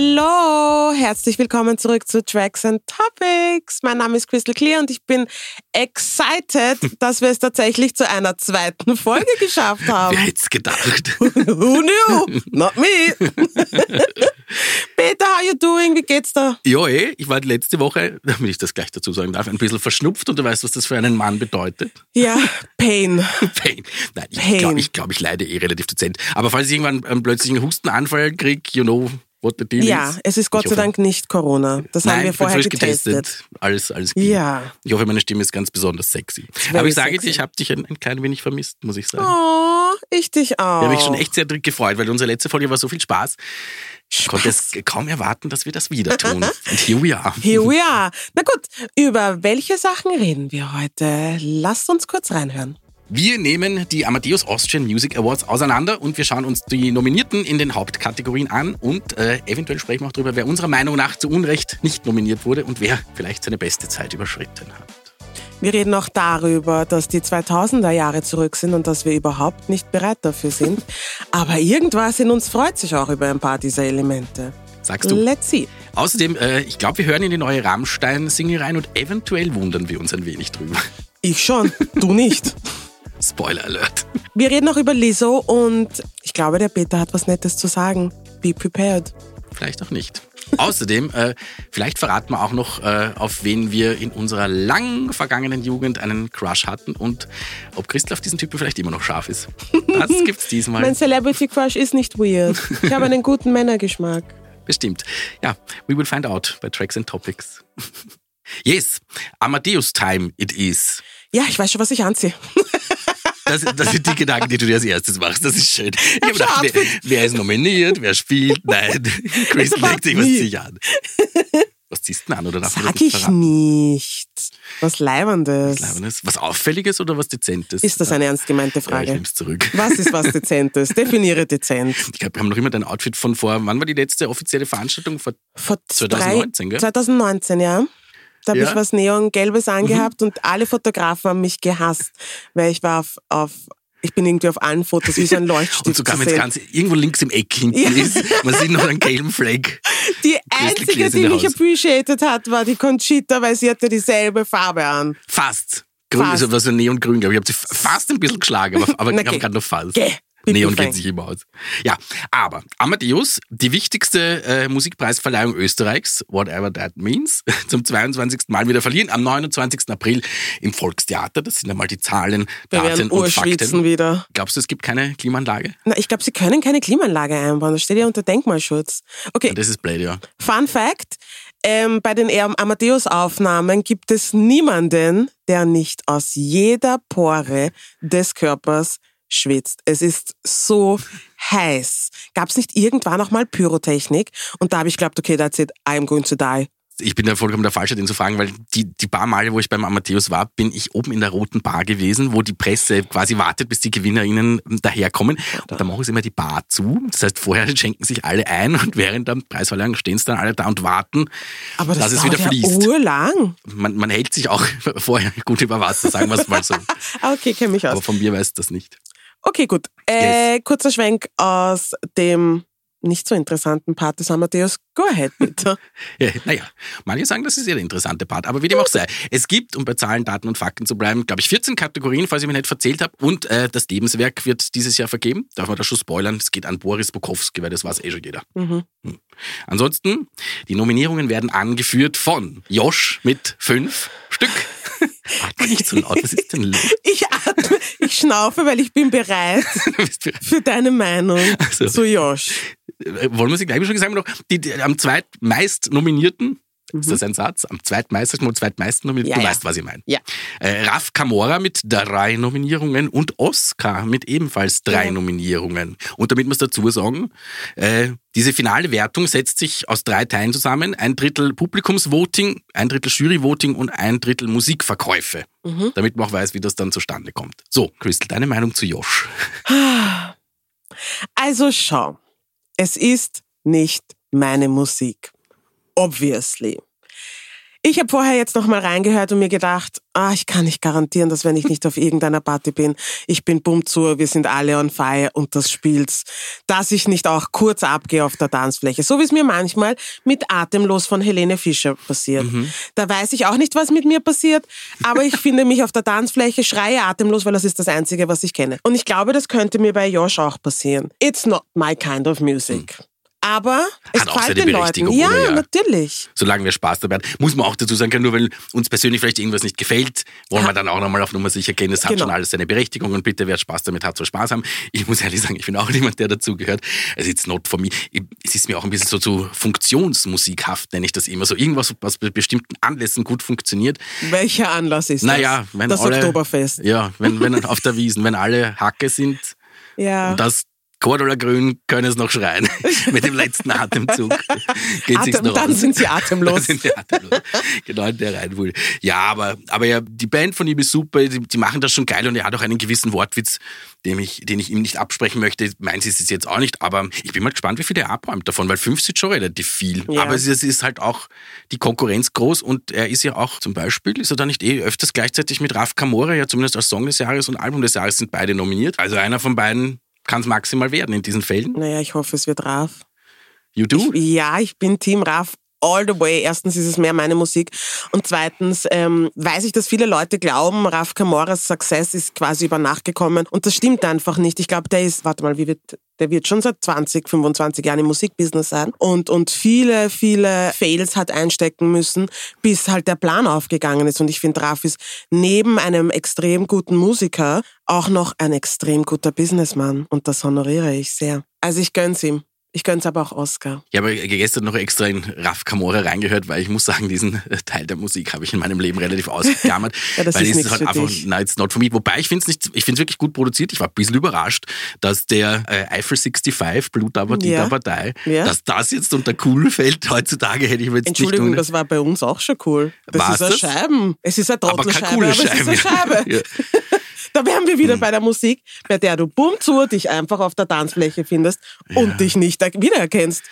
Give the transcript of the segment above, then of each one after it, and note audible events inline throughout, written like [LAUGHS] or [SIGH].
Hallo, herzlich willkommen zurück zu Tracks and Topics. Mein Name ist Crystal Clear und ich bin excited, [LAUGHS] dass wir es tatsächlich zu einer zweiten Folge geschafft haben. Wer hätte es gedacht? [LAUGHS] Who knew? Not me. [LAUGHS] Peter, how you doing? Wie geht's da? Ja, eh, ich war letzte Woche, damit ich das gleich dazu sagen darf, ein bisschen verschnupft und du weißt, was das für einen Mann bedeutet. Ja, Pain. Pain. Nein, ich glaube, ich, glaub, ich leide eh relativ dezent. Aber falls ich irgendwann einen plötzlichen Hustenanfall kriege, you know what the deal Ja, is. es ist Gott Ich sei hoffe- Dank nicht Corona. Das haben Nein, wir ich bin vorher getestet. getestet. Alles, alles gut. Ja. Ich hoffe, meine Stimme ist ganz besonders sexy. Aber ich sage sexy. dir, ich habe dich ein, ein klein wenig vermisst, muss ich sagen. Oh, ich dich auch. Ich habe mich schon echt sehr gefreut, weil unsere letzte Folge war so viel Spaß. Ich konnte Spaß. es kaum erwarten, dass wir das wieder tun. Und [LAUGHS] here we are. Here we are. Na gut, über welche Sachen reden wir heute? Lasst uns kurz reinhören. Wir nehmen die Amadeus Austrian Music Awards auseinander und wir schauen uns die Nominierten in den Hauptkategorien an und äh, eventuell sprechen wir auch darüber, wer unserer Meinung nach zu Unrecht nicht nominiert wurde und wer vielleicht seine beste Zeit überschritten hat. Wir reden auch darüber, dass die 2000er Jahre zurück sind und dass wir überhaupt nicht bereit dafür sind. [LAUGHS] Aber irgendwas in uns freut sich auch über ein paar dieser Elemente. Sagst du? Let's see. Außerdem, äh, ich glaube, wir hören in die neue Rammstein-Single rein und eventuell wundern wir uns ein wenig drüber. Ich schon, du nicht. [LAUGHS] Spoiler Alert. Wir reden auch über Lizzo und ich glaube, der Peter hat was Nettes zu sagen. Be prepared. Vielleicht auch nicht. [LAUGHS] Außerdem, äh, vielleicht verraten wir auch noch, äh, auf wen wir in unserer lang vergangenen Jugend einen Crush hatten und ob Christel auf diesen Typen vielleicht immer noch scharf ist. Das [LAUGHS] gibt's diesmal. Mein Celebrity Crush ist nicht weird. Ich habe einen guten Männergeschmack. [LAUGHS] Bestimmt. Ja, we will find out bei Tracks and Topics. yes, Amadeus Time it is. Ja, ich weiß schon, was ich anziehe. Das, das sind die Gedanken, die du dir als erstes machst. Das ist schön. Ich habe gedacht, wer, wer ist nominiert, wer spielt? Nein, [LAUGHS] Chris legt sich was sich an. Was ziehst du denn an oder darf Sag ich verraten? nicht. Was Leibendes. Leibendes? Was Auffälliges oder was Dezentes? Ist das eine ernst gemeinte Ja, ich Frage? es zurück. Was ist was Dezentes? Definiere dezent. Ich glaube, wir haben noch immer dein Outfit von vor, wann war die letzte offizielle Veranstaltung? Vor, Vor 2019, drei, gell? 2019, ja. Da habe Ja? Mhm. ich was Neongelbes angehabt und alle Fotografen haben mich gehasst, weil ich war auf, auf ich bin irgendwie auf allen Fotos wie so ein [LAUGHS] Leuchtstift und sogar wenn es ganz irgendwo links im Eck hinten Ja. ist, man sieht noch einen gelben Flag. Die einzige, die mich Haus. appreciated hat, war die Conchita, weil sie hatte dieselbe Farbe an. Fast. Grün, Fast. Also was so Neongrün, glaube ich. Ich habe sie fast ein bisschen geschlagen, aber, aber [LAUGHS] Na, ich habe geh. gerade noch fast. Geh. Neon geht sich immer aus. Ja, aber Amadeus, die wichtigste äh, Musikpreisverleihung Österreichs, whatever that means, [LAUGHS] zum 22. Mal wieder verliehen, am 29. April im Volkstheater. Das sind einmal die Zahlen, Wir Daten werden und Fakten. wieder. Glaubst du, es gibt keine Klimaanlage? Na, ich glaube, sie können keine Klimaanlage einbauen. Das steht ja unter Denkmalschutz. Okay, Das ist blöd, ja. Fun Fact. Ähm, bei den Am- Amadeus-Aufnahmen gibt es niemanden, der nicht aus jeder Pore des Körpers schwitzt. Es ist so heiß. Gab es nicht irgendwann auch mal Pyrotechnik? Und da habe ich geglaubt, okay, that's it, I'm going to die. Ich bin da vollkommen der Falsche, den zu fragen, weil die, die paar Male, wo ich beim Amadeus war, bin ich oben in der roten Bar gewesen, wo die Presse quasi wartet, bis die GewinnerInnen daherkommen. Und da machen sie immer die Bar zu. Das heißt, vorher [LAUGHS] schenken sich alle ein und während der Preisverleihung stehen sie dann alle da und warten, Aber das dass es wieder ja fließt. urlang. Man, man hält sich auch [LAUGHS] vorher gut über Wasser, sagen wir es mal so. [LAUGHS] Okay, kenne mich Aber aus. von mir weiß das nicht. Okay, gut. Äh, Kurzer Schwenk aus dem nicht so interessanten Part des Amadeus. Go ahead, bitte. [LAUGHS] Ja, naja, manche sagen, das ist ja der interessante Part. Aber wie dem auch sei, es gibt, um bei Zahlen, Daten und Fakten zu bleiben, glaube ich, 14 Kategorien, falls ich mich nicht verzählt habe. Und äh, das Lebenswerk wird dieses Jahr vergeben. Darf man da schon spoilern? Es geht an Boris Bukowski, weil das weiß eh schon jeder. Mhm. Hm. Ansonsten, die Nominierungen werden angeführt von Josh mit fünf Stück. Atme nicht so laut, was ist denn los? [LAUGHS] Ich atme, ich schnaufe, weil ich bin bereit für deine Meinung so. zu Josh. Äh, Wollen wir sie gleich schon sagen? Noch, die, die, am zweitmeist nominierten, ist Mhm. das ein Satz? Am zweitmeisten oder zweitmeisten nominierten? Ja, du ja. weißt, was ich meine. Ja. Äh, Raf Kamora mit drei Nominierungen und Oscar mit ebenfalls drei Ja. Nominierungen. Und damit muss dazu sagen, äh, diese finale Wertung setzt sich aus drei Teilen zusammen. Ein Drittel Publikumsvoting, ein Drittel Juryvoting und ein Drittel Musikverkäufe. Mhm. Damit man auch weiß, wie das dann zustande kommt. So, Crystal, deine Meinung zu Josh? Also schau, es ist nicht meine Musik. Obviously. Ich habe vorher jetzt noch mal reingehört und mir gedacht, ah, ich kann nicht garantieren, dass wenn ich nicht auf irgendeiner Party bin, ich bin bumm zu, wir sind alle on fire und das spielt's, dass ich nicht auch kurz abgehe auf der Tanzfläche. So wie es mir manchmal mit Atemlos von Helene Fischer passiert. Mhm. Da weiß ich auch nicht, was mit mir passiert, aber ich finde mich auf der Tanzfläche, schreie atemlos, weil das ist das Einzige, was ich kenne. Und ich glaube, das könnte mir bei Josh auch passieren. It's not my kind of music. Aber es Hat auch seine. Berechtigung, Ja, oder? Ja. natürlich. Solange wir Spaß dabei haben. Muss man auch dazu sagen können, nur weil uns persönlich vielleicht irgendwas nicht gefällt, wollen Ja. wir dann auch nochmal auf Nummer sicher gehen. Es hat Genau. schon alles seine Berechtigung und bitte, wer Spaß damit hat, soll Spaß haben. Ich muss ehrlich sagen, ich bin auch [LAUGHS] niemand, der dazugehört. Also it's not for me. Es ist mir auch ein bisschen so zu funktionsmusikhaft, nenne ich das immer. So irgendwas, was bei bestimmten Anlässen gut funktioniert. Welcher Anlass ist Naja, das? wenn das alle, Oktoberfest. Ja, wenn, wenn auf der Wiesen, wenn alle Hacke sind Ja. und das Cordula Grün können es noch schreien. [LAUGHS] Mit dem letzten Atemzug geht sich's Atem, noch dann aus. sind sie atemlos. Dann sind die atemlos. genau in der Reihenfolge. Ja, aber, aber ja, die Band von ihm ist super, die, die machen das schon geil und er hat auch einen gewissen Wortwitz, den ich, den ich ihm nicht absprechen möchte. Meins ist es jetzt auch nicht, aber ich bin mal gespannt, wie viel er abräumt davon, weil 50 ist schon relativ viel. Ja. Aber es ist, es ist halt auch die Konkurrenz groß und er ist ja auch zum Beispiel, ist er da nicht eh öfters gleichzeitig mit Raf Kamora, ja zumindest als Song des Jahres und Album des Jahres sind beide nominiert. Also einer von beiden kann es maximal werden in diesen Fällen. Naja, ich hoffe, es wird Raf. You do? Ja, ich bin Team Raf all the way. Erstens ist es mehr meine Musik und zweitens ähm, weiß ich, dass viele Leute glauben, Raf Kamoras Success ist quasi über Nacht gekommen und das stimmt einfach nicht. Ich glaube, der ist, warte mal, wie wird, der wird schon seit 20, 25 Jahren im Musikbusiness sein und, und viele, viele Fails hat einstecken müssen, bis halt der Plan aufgegangen ist und ich finde, Raf ist neben einem extrem guten Musiker auch noch ein extrem guter Businessman und das honoriere ich sehr. Also ich gönn's ihm. Ich gönn's aber auch Oscar. Ich habe gestern noch extra in Raf Kamora reingehört, weil ich muss sagen, diesen [LAUGHS] Teil der Musik habe ich in meinem Leben relativ ausgeklammert. [LAUGHS] Ja, das weil ist nichts halt für einfach, dich. nein, it's not for me. Wobei ich finde es nicht, ich finde es wirklich gut produziert. Ich war ein bisschen überrascht, dass der äh, Eiffel 65, Blut aber die Ja. Partei, Ja. dass das jetzt unter cool fällt. Heutzutage hätte ich mir jetzt Entschuldigung, nicht das war bei uns auch schon cool. Das War's ist eine das? Scheiben. Es ist eine aber Trottelscheibe, keine coole aber es ist eine Scheibe. Scheibe. [LAUGHS] Ja. Da wären wir Hm. wieder bei der Musik, bei der du bumm zu dich einfach auf der Tanzfläche findest und dich nicht wiedererkennst.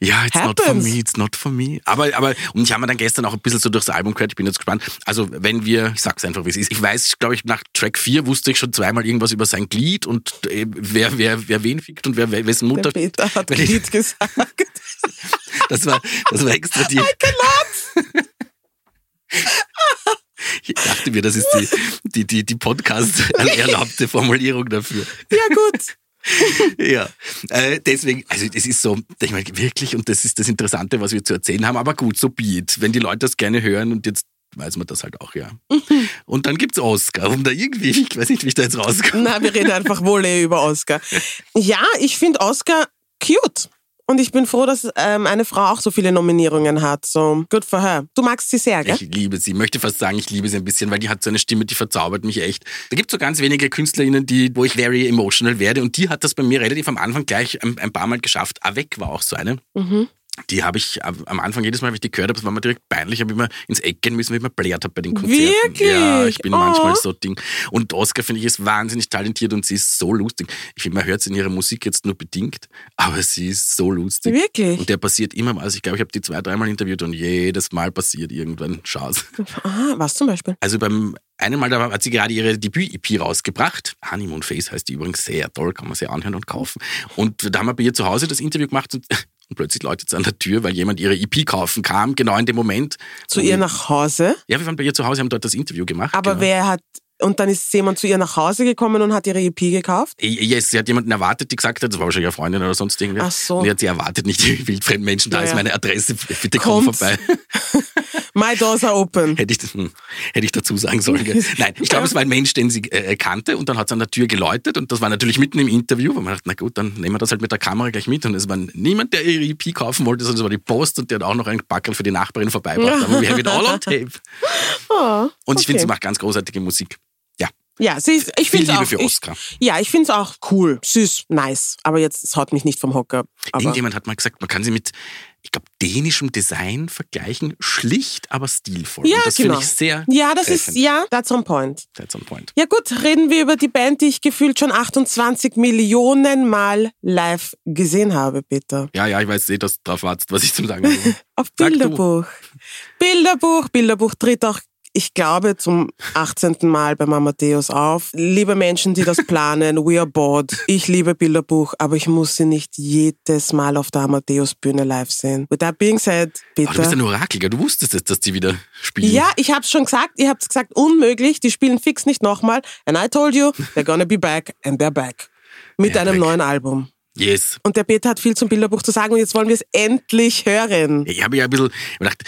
Ja, it's not for Happens. me, it's not for me. Aber, aber, und ich habe mir dann gestern auch ein bisschen so durchs Album gehört, ich bin jetzt gespannt. Also, wenn wir, ich sag's einfach, wie es ist. Ich weiß, glaube ich, nach Track 4 wusste ich schon zweimal irgendwas über sein Glied und äh, wer, wer, wer wen fickt und wer, wer wessen Der Mutter. Peter hat Weil ich- Lied gesagt. [LAUGHS] Das war, das war extra die. [LAUGHS] Ich dachte mir, das ist die, die, die, die Podcast [LAUGHS] erlaubte Formulierung dafür. Ja gut. [LAUGHS] Ja, äh, deswegen, also das ist so, ich meine, wirklich, und das ist das Interessante, was wir zu erzählen haben, aber gut, so be it. Wenn die Leute das gerne hören und jetzt weiß man das halt auch, ja. Und dann gibt's Oscar, um da irgendwie, ich weiß nicht, wie ich da jetzt rauskomme. Na, wir reden einfach wohl eh über Oscar. Ja, ich finde Oscar cute. Und ich bin froh, dass ähm, eine Frau auch so viele Nominierungen hat. So, good for her. Du magst sie sehr, gell? Ich liebe sie, möchte fast sagen, ich liebe sie ein bisschen, weil die hat so eine Stimme, die verzaubert mich echt. Da gibt's so ganz wenige KünstlerInnen, die, wo ich very emotional werde und die hat das bei mir relativ am Anfang gleich ein, ein paar Mal geschafft. Avec war auch so eine. Mhm. Die habe ich am Anfang jedes Mal, wenn ich die gehört habe, das war mir direkt peinlich, habe immer ins Eck gehen müssen, weil ich mir blärt habe bei den Konzerten. Wirklich? Ja, ich bin Oh. manchmal so Ding. Und Oscar finde ich ist wahnsinnig talentiert und sie ist so lustig. Ich finde, man hört es in ihrer Musik jetzt nur bedingt, aber sie ist so lustig. Wirklich? Und der passiert immer, also ich glaube, ich habe die zwei, dreimal interviewt und jedes Mal passiert irgendwann Chance. Ah, was zum Beispiel? Also beim einen Mal, da hat sie gerade ihre Debüt-EP rausgebracht. Honeymoon Face heißt die übrigens sehr toll, kann man sehr anhören und kaufen. Und da haben wir bei ihr zu Hause das Interview gemacht und, und plötzlich läutet es an der Tür, weil jemand ihre EP kaufen kam, genau in dem Moment. Zu Und- ihr nach Hause? Ja, wir waren bei ihr zu Hause, haben dort das Interview gemacht. Aber genau. wer hat, und dann ist jemand zu ihr nach Hause gekommen und hat ihre EP gekauft? Yes, sie hat jemanden erwartet, die gesagt hat, das war wahrscheinlich eine Freundin oder sonst irgendwer. Ach so. Und die hat sie erwartet, nicht die [LAUGHS] wildfremden Menschen, da Ja, ist meine Adresse, bitte komm vorbei. [LAUGHS] My doors are open. Hätte ich, das- hm, hätte ich dazu sagen sollen. [LAUGHS] Nein, ich glaube, es war ein Mensch, den sie äh, kannte und dann hat es an der Tür geläutet und das war natürlich mitten im Interview, weil man dachte, na gut, dann nehmen wir das halt mit der Kamera gleich mit und es war niemand, der ihre EP kaufen wollte, sondern es war die Post und der hat auch noch einen Backel für die Nachbarin vorbeigebracht. Aber wir haben it all on [LAUGHS] tape. Oh, Und ich finde, sie okay. macht ganz großartige Musik. Ja, Ja, sie ist, ich finde auch. für ich, Oscar. ja, ich finde es auch cool. Süß, nice. Aber jetzt, es haut mich nicht vom Hocker. Irgendjemand hat mal gesagt, man kann sie mit, ich glaube, dänischem Design vergleichen. Schlicht, aber stilvoll. Ja, Und das genau. finde ich sehr Ja, das treffend. ist, ja, that's on point. That's on point. Ja gut, reden wir über die Band, die ich gefühlt schon 28 Millionen Mal live gesehen habe, bitte. Ja, ja, ich weiß eh, dass du drauf wartest, was ich zum Sagen habe. [LAUGHS] Auf. Bilderbuch. Bilderbuch, Bilderbuch tritt auch, ich glaube, zum 18. Mal beim Amadeus auf. Liebe Menschen, die das [LAUGHS] planen, we are bored. Ich liebe Bilderbuch, aber ich muss sie nicht jedes Mal auf der Amadeus-Bühne live sehen. With that being said, Ach, du bist bitte. ein Orakel, gell? Du wusstest es, dass die wieder spielen. Ja, ich hab's schon gesagt, ihr habt's gesagt, unmöglich, die spielen fix nicht nochmal. And I told you, they're gonna be back and they're back. Mit They're einem back. neuen Album. Yes. Und der Peter hat viel zum Bilderbuch zu sagen und jetzt wollen wir es endlich hören. Ich habe ja ein bisschen gedacht,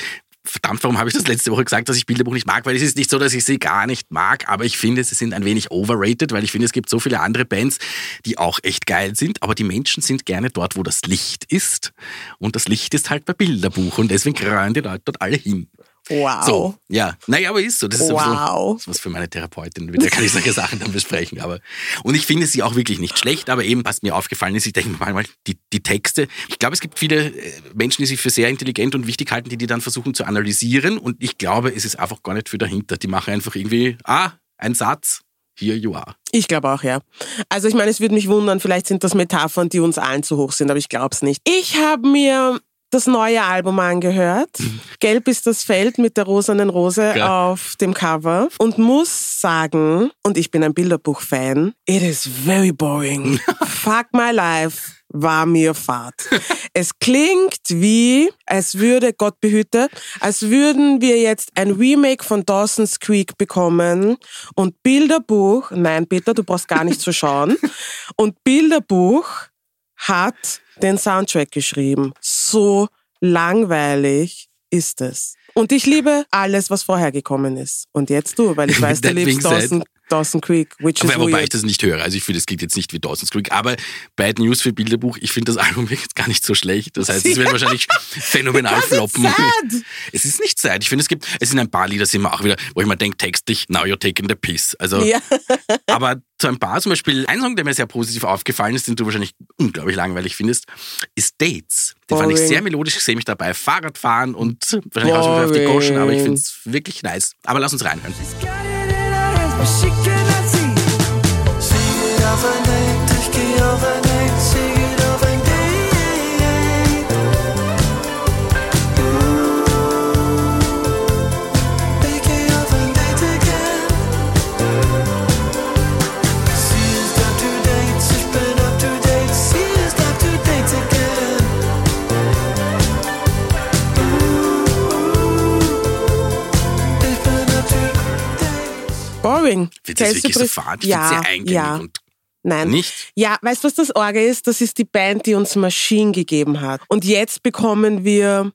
verdammt, warum habe ich das letzte Woche gesagt, dass ich Bilderbuch nicht mag? Weil es ist nicht so, dass ich sie gar nicht mag, aber ich finde, sie sind ein wenig overrated, weil ich finde, es gibt so viele andere Bands, die auch echt geil sind, aber die Menschen sind gerne dort, wo das Licht ist. Und das Licht ist halt bei Bilderbuch und deswegen kreuen die Leute dort alle hin. Wow. So, ja. Naja, aber ist so. Das ist Wow. ist was für meine Therapeutin. Mit der kann ich solche Sachen dann besprechen. Aber, und ich finde sie auch wirklich nicht schlecht, aber eben, was mir aufgefallen ist, ich denke manchmal, die, die Texte, ich glaube, es gibt viele äh, Menschen, die sich für sehr intelligent und wichtig halten, die die dann versuchen zu analysieren. Und ich glaube, es ist einfach gar nicht viel dahinter. Die machen einfach irgendwie, ah, ein Satz, here you are. Ich glaube auch, ja. Also ich meine, es würde mich wundern, vielleicht sind das Metaphern, die uns allen zu hoch sind, aber ich glaube es nicht. Ich habe mir das neue Album angehört. Gelb ist das Feld mit der rosanen Rose Ja. auf dem Cover und muss sagen, und ich bin ein Bilderbuch-Fan, it is very boring. [LAUGHS] Fuck my life war mir fad. Es klingt wie, als würde, Gott behüte, als würden wir jetzt ein Remake von Dawson's Creek bekommen und Bilderbuch, nein Peter, du brauchst gar nicht zu schauen, [LAUGHS] und Bilderbuch hat den Soundtrack geschrieben. So langweilig ist es. Und ich liebe alles, was vorher gekommen ist. Und jetzt du, weil ich [LAUGHS] weiß, du liebst said- Dawson, Creek, which is Aber wobei ich das nicht höre. Also ich finde, es geht jetzt nicht wie Dawson's Creek. Aber Bad News für Bilderbuch, ich finde das [LAUGHS] Album jetzt gar nicht so schlecht. Das heißt, es wird wahrscheinlich phänomenal [LAUGHS] floppen. sad. Es ist nicht sad. Ich finde, es gibt, es sind ein paar Lieder, sind mir auch wieder, wo ich mir denke, textlich, now you're taking the piss. Also, Ja. [LAUGHS] aber zu ein paar, zum Beispiel, ein Song, der mir sehr positiv aufgefallen ist, den du wahrscheinlich unglaublich langweilig findest, ist Dates. Den fand ich sehr melodisch. Ich sehe mich dabei Fahrrad fahren und wahrscheinlich auch auf die Goschen, aber ich finde es wirklich nice. Aber lass uns reinhören. But she cannot Boring. Wird das wirklich so fad? Ja, finde sehr eingängig ja. und Nein. nicht. Ja, weißt du, was das Orge ist? Das ist die Band, die uns Machine gegeben hat. Und jetzt bekommen wir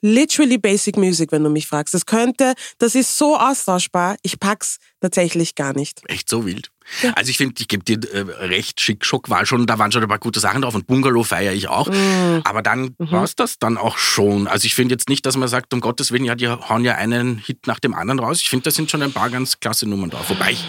literally basic music, wenn du mich fragst. Das könnte, das ist so austauschbar. Ich pack's tatsächlich gar nicht. Echt so wild. Also ich finde, ich gebe dir äh, recht, Schick Schock war schon, da waren schon ein paar gute Sachen drauf und Bungalow feiere ich auch. Mm. Aber dann Mhm. war's das dann auch schon. Also ich finde jetzt nicht, dass man sagt, um Gottes Willen, ja, die hauen ja einen Hit nach dem anderen raus. Ich finde, da sind schon ein paar ganz klasse Nummern drauf. Wobei ich,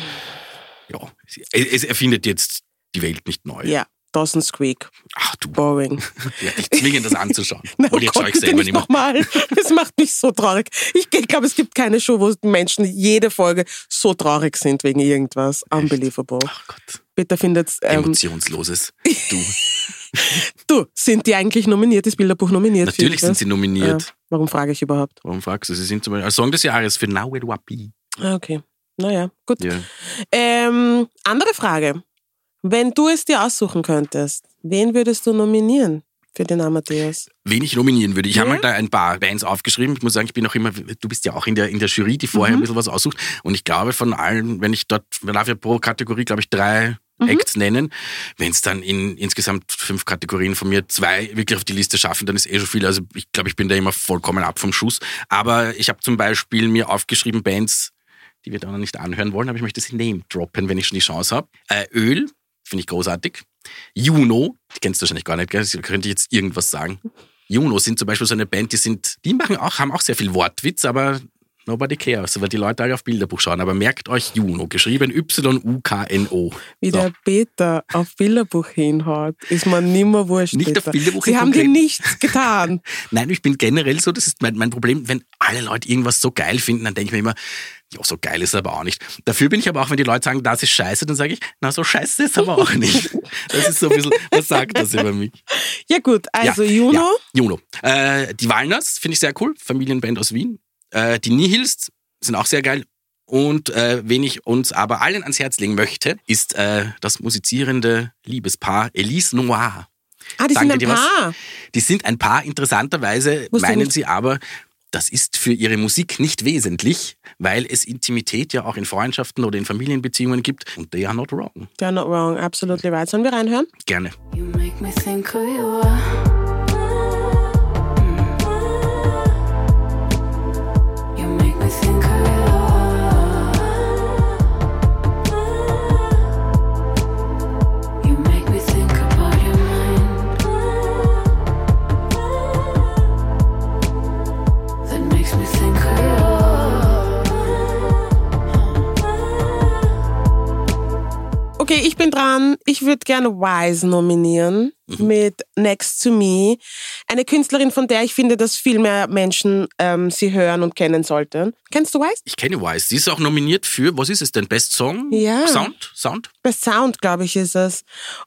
ja, es, es erfindet jetzt die Welt nicht neu. Ja, Dawson's Creek. Ach du, Boring. [LAUGHS] ja, dich zwingen, das anzuschauen. [LAUGHS] Na, Obwohl, jetzt schaue ich selber nicht mehr. nochmal. Das macht mich so traurig. Ich, ich glaube, es gibt keine Show, wo Menschen jede Folge so traurig sind wegen irgendwas. Unbelievable. Ach Gott, Bitte findet, ähm, emotionsloses. Du, [LAUGHS] du, sind die eigentlich nominiert? Ist Bilderbuch nominiert? natürlich sind sie nominiert. Ja. Warum frage ich überhaupt? Warum fragst du? Sie sind zum Beispiel als Song des Jahres für Now It Wapi. Ah, okay. Naja, gut. Ja. Ähm, andere Frage. Wenn du es dir aussuchen könntest, wen würdest du nominieren für den Amadeus? wen ich nominieren würde. Ich habe Ja? mal da ein paar Bands aufgeschrieben. Ich muss sagen, ich bin auch immer, du bist ja auch in der, in der Jury, die Mhm. vorher ein bisschen was aussucht. Und ich glaube, von allen, wenn ich dort, man darf ja pro Kategorie, glaube ich, drei Mhm. Acts nennen. Wenn es dann in insgesamt fünf Kategorien von mir zwei wirklich auf die Liste schaffen, dann ist eh schon viel. Also ich glaube, ich bin da immer vollkommen ab vom Schuss. Aber ich habe zum Beispiel mir aufgeschrieben Bands, die wir da noch nicht anhören wollen, aber ich möchte sie name droppen, wenn ich schon die Chance habe. Äh, Öl, finde ich großartig. Juno, die kennst du wahrscheinlich gar nicht, gell? Könnte ich jetzt irgendwas sagen. Juno sind zum Beispiel so eine Band, die sind, die machen auch, haben auch sehr viel Wortwitz, aber Nobody cares, weil die Leute alle auf Bilderbuch schauen. Aber merkt euch Juno, geschrieben Y-U-K-N-O. Wie So. der Peter auf Bilderbuch hinhaut, ist man nimmer wurscht. Nicht auf Peter. Bilderbuch Sie haben dir nichts getan. [LAUGHS] Nein, ich bin generell so, das ist mein, mein Problem, wenn alle Leute irgendwas so geil finden, dann denke ich mir immer, ja, so geil ist es aber auch nicht. Dafür bin ich aber auch, wenn die Leute sagen, das ist scheiße, dann sage ich, na, so scheiße ist es aber auch nicht. Das ist so ein bisschen, was sagt das über mich? Ja gut, also ja, Juno, Ja, Juno. Äh, die Walners finde ich sehr cool, Familienband aus Wien. Äh, die Nihils sind auch sehr geil. Und äh, wen ich uns aber allen ans Herz legen möchte, ist äh, das musizierende Liebespaar Elise Noir. ah, die Sagen sind ein dir was? Paar. Die sind ein Paar, interessanterweise Wusste meinen sie aber, das ist für ihre Musik nicht wesentlich, weil es Intimität ja auch in Freundschaften oder in Familienbeziehungen gibt. Und they are not wrong. They're not wrong, absolutely right. Sollen wir reinhören? Gerne. You make me think who you are. Mm. You make me think Okay, ich bin dran. Ich würde gerne Wise nominieren Mhm. mit Next to Me. Eine Künstlerin, von der ich finde, dass viel mehr Menschen ähm, sie hören und kennen sollten. Kennst du Wise? Ich kenne Wise. Sie ist auch nominiert für, was ist es denn? Best Song? Ja. Sound? Sound? Bei Sound, glaube ich, ist es.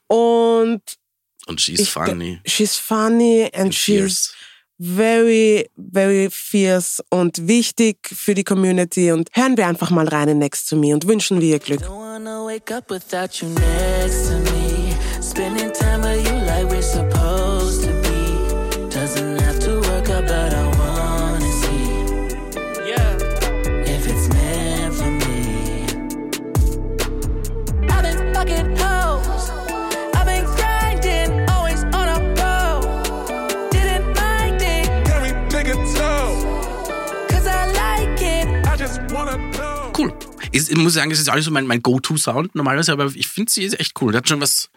Und Und she's ich, funny. she's funny and she's Fierce. Very, very fierce und wichtig für die Community. Und hören wir einfach mal rein in Next to Me und wünschen wir ihr Glück. Ist, ich muss sagen, es ist nicht so mein, mein Go-To-Sound normalerweise, aber ich finde sie ist echt cool. Die hat schon was,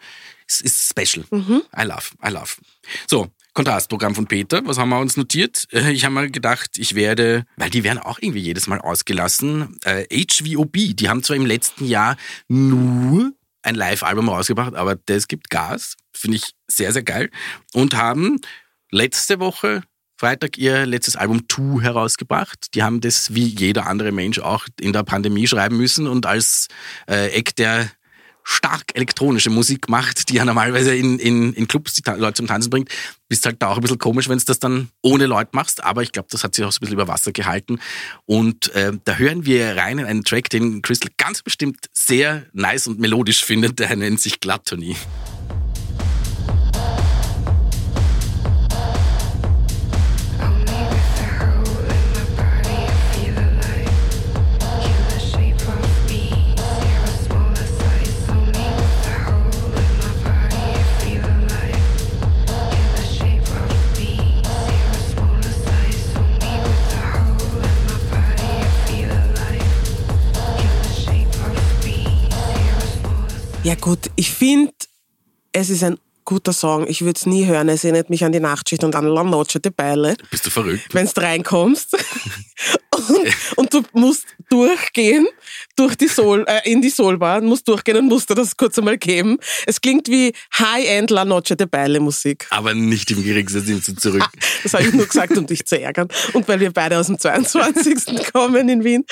es ist special. I love, I love. So, Kontrastprogramm von Peter, was haben wir uns notiert? Äh, Ich habe mal gedacht, ich werde, weil die werden auch irgendwie jedes Mal ausgelassen, äh, HVOB, die haben zwar im letzten Jahr nur ein Live-Album rausgebracht, aber das gibt Gas, finde ich sehr, sehr geil. Und haben letzte Woche Freitag ihr letztes Album Two herausgebracht. Die haben das wie jeder andere Mensch auch in der Pandemie schreiben müssen und als äh, Eck, der stark elektronische Musik macht, die ja normalerweise in, in, in Clubs die Leute zum Tanzen bringt, bist halt da auch ein bisschen komisch, wenn du das dann ohne Leute machst, aber ich glaube, das hat sich auch so ein bisschen über Wasser gehalten und äh, da hören wir rein in einen Track, den Crystal ganz bestimmt sehr nice und melodisch findet, der nennt sich Gluttony. Ja gut, ich finde, es ist ein guter Song. Ich würde es nie hören. Es erinnert mich an die Nachtschicht und an La Noche de Baile. Bist du verrückt? Wenn du reinkommst [LAUGHS] und, und du musst durchgehen durch die Soul, äh, in die Soulbar, musst durchgehen und musst dir das kurz einmal geben. Es klingt wie High-End La Noche de Baile Musik. Aber nicht im geringsten Sinn zu zurück. Das habe ich nur gesagt, um dich zu ärgern. Und weil wir beide aus dem 22. [LAUGHS] kommen in Wien.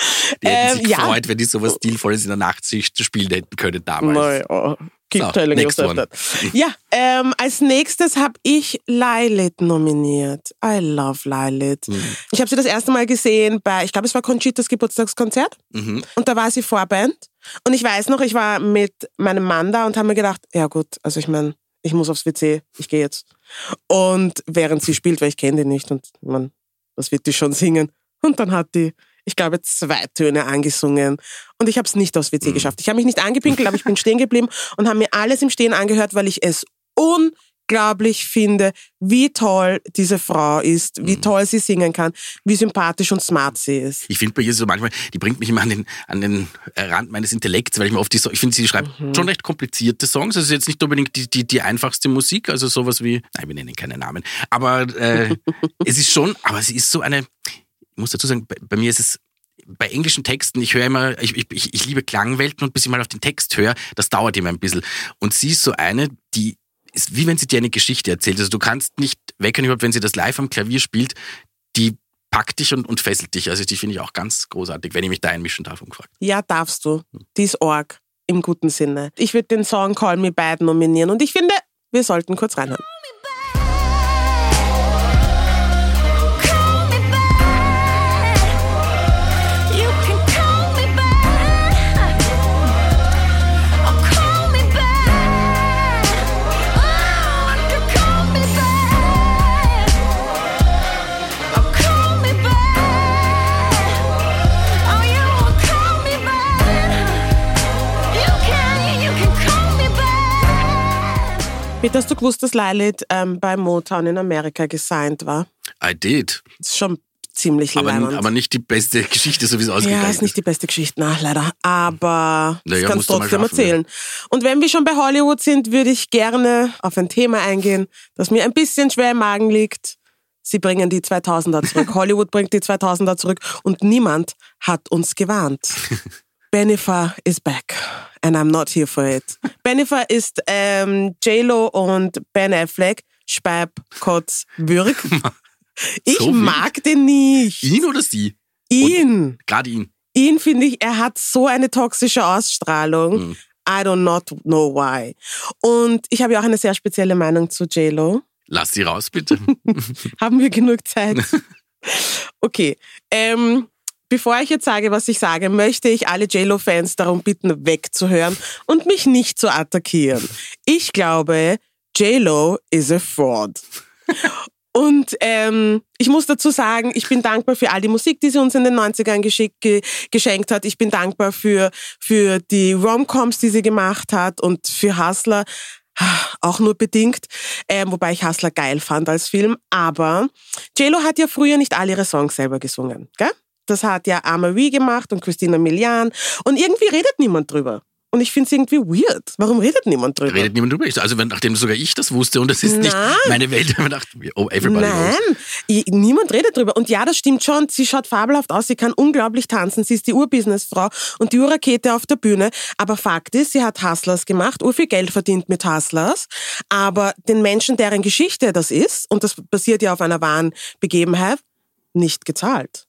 Die hätten Ähm, sich ja. gefreut, wenn die sowas Stilvolles in der Nachtsicht spielen hätten können damals. Naja, keep So, telling yourself one. that. Ja, ähm, als nächstes habe ich Lilith nominiert. I love Lilith. Mhm. Ich habe sie das erste Mal gesehen bei, ich glaube, es war Conchitas Geburtstagskonzert. Mhm. Und da war sie Vorband. Und ich weiß noch, ich war mit meinem Mann da und habe mir gedacht, ja gut, also ich meine, ich muss aufs WC, ich gehe jetzt. Und während sie spielt, weil ich kenne die nicht und man, was wird die schon singen? Und dann hat die, ich glaube, zwei Töne angesungen. Und ich habe es nicht aufs WC geschafft. Ich habe mich nicht angepinkelt, aber ich bin stehen geblieben und habe mir alles im Stehen angehört, weil ich es unglaublich finde, wie toll diese Frau ist, wie toll sie singen kann, wie sympathisch und smart sie ist. Ich finde bei ihr so manchmal, die bringt mich immer an den, an den Rand meines Intellekts, weil ich mir oft die, so ich finde, sie schreibt Mhm. schon recht komplizierte Songs. Also jetzt nicht unbedingt die, die, die einfachste Musik, also sowas wie, nein, wir nennen keine Namen. Aber äh, [LAUGHS] es ist schon, aber sie ist so eine, muss dazu sagen, bei, bei mir ist es bei englischen Texten, ich höre immer, ich, ich, ich liebe Klangwelten und bis ich mal auf den Text höre, das dauert immer ein bisschen. Und sie ist so eine, die ist wie wenn sie dir eine Geschichte erzählt. Also du kannst nicht weggehen, überhaupt, wenn sie das live am Klavier spielt, die packt dich und, und fesselt dich. Also die finde ich auch ganz großartig, wenn ich mich da einmischen darf, umgefragt. Ja, darfst du. Die ist Org. Im guten Sinne. Ich würde den Song Call Me Bad nominieren und ich finde, wir sollten kurz reinhören. Peter, hast du gewusst, dass Lilith ähm, bei Motown in Amerika gesigned war? I did. Das ist schon ziemlich Aber, aber nicht die beste Geschichte, so wie es ausgegangen Ja, ist nicht die beste Geschichte, na, leider. Aber Naja, ich kann es musst du trotzdem schaffen, erzählen. Und wenn wir schon bei Hollywood sind, würde ich gerne auf ein Thema eingehen, das mir ein bisschen schwer im Magen liegt. Sie bringen die 2000er zurück. [LAUGHS] Hollywood bringt die 2000er zurück und niemand hat uns gewarnt. [LAUGHS] Bennifer is back and I'm not here for it. [LAUGHS] Bennifer ist ähm, J-Lo und Ben Affleck, Speib, Kotz, Würg. [LAUGHS] Ich So mag den nicht. Ihn oder sie? Ihn Gerade ihn. ihn finde ich, er hat so eine toxische Ausstrahlung. Mhm. I don't not know why. Und ich habe ja auch eine sehr spezielle Meinung zu JLo. Lass sie raus, bitte. [LAUGHS] Haben wir genug Zeit? Okay. Ähm, bevor ich jetzt sage, was ich sage, möchte ich alle JLo-Fans darum bitten, wegzuhören und mich nicht zu attackieren. Ich glaube, JLo is a fraud. Und ähm, ich muss dazu sagen, ich bin dankbar für all die Musik, die sie uns in den 90ern geschick, ge, geschenkt hat. Ich bin dankbar für, für die Romcoms, die sie gemacht hat und für Hustler auch nur bedingt, ähm, wobei ich Hustler geil fand als Film. Aber JLo hat ja früher nicht all ihre Songs selber gesungen, gell? Das hat ja Amarie gemacht und Christina Milian und irgendwie redet niemand drüber. Und ich finde es irgendwie weird. Warum redet niemand drüber? Redet niemand drüber. Also wenn, nachdem sogar ich das wusste und das ist nicht Nein. meine Welt, habe ich gedacht, oh, everybody Nein, knows. Niemand redet drüber. Und ja, das stimmt schon. Sie schaut fabelhaft aus. Sie kann unglaublich tanzen. Sie ist die Urbusinessfrau und die Urrakete auf der Bühne. Aber Fakt ist, sie hat Hustlers gemacht, ur viel Geld verdient mit Hustlers. Aber den Menschen, deren Geschichte das ist, und das basiert ja auf einer wahren Begebenheit, nicht gezahlt.